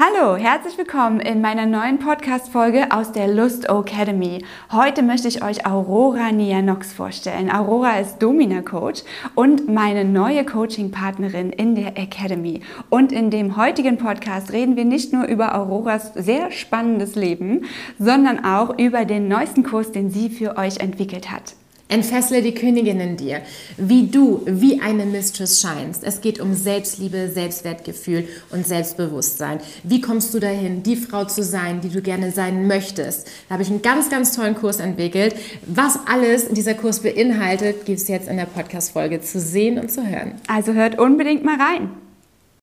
Hallo, herzlich willkommen in meiner neuen Podcast-Folge aus der Lust Academy. Heute möchte ich euch Aurora Nianox vorstellen. Aurora ist Domina-Coach und meine neue Coaching-Partnerin in der Academy. Und in dem heutigen Podcast reden wir nicht nur über Auroras sehr spannendes Leben, sondern auch über den neuesten Kurs, den sie für euch entwickelt hat. Entfessle die Königin in dir, wie du wie eine Mistress scheinst. Es geht um Selbstliebe, Selbstwertgefühl und Selbstbewusstsein. Wie kommst du dahin, die Frau zu sein, die du gerne sein möchtest? Da habe ich einen ganz, ganz tollen Kurs entwickelt. Was alles dieser Kurs beinhaltet, gibt es jetzt in der Podcast-Folge zu sehen und zu hören. Also hört unbedingt mal rein.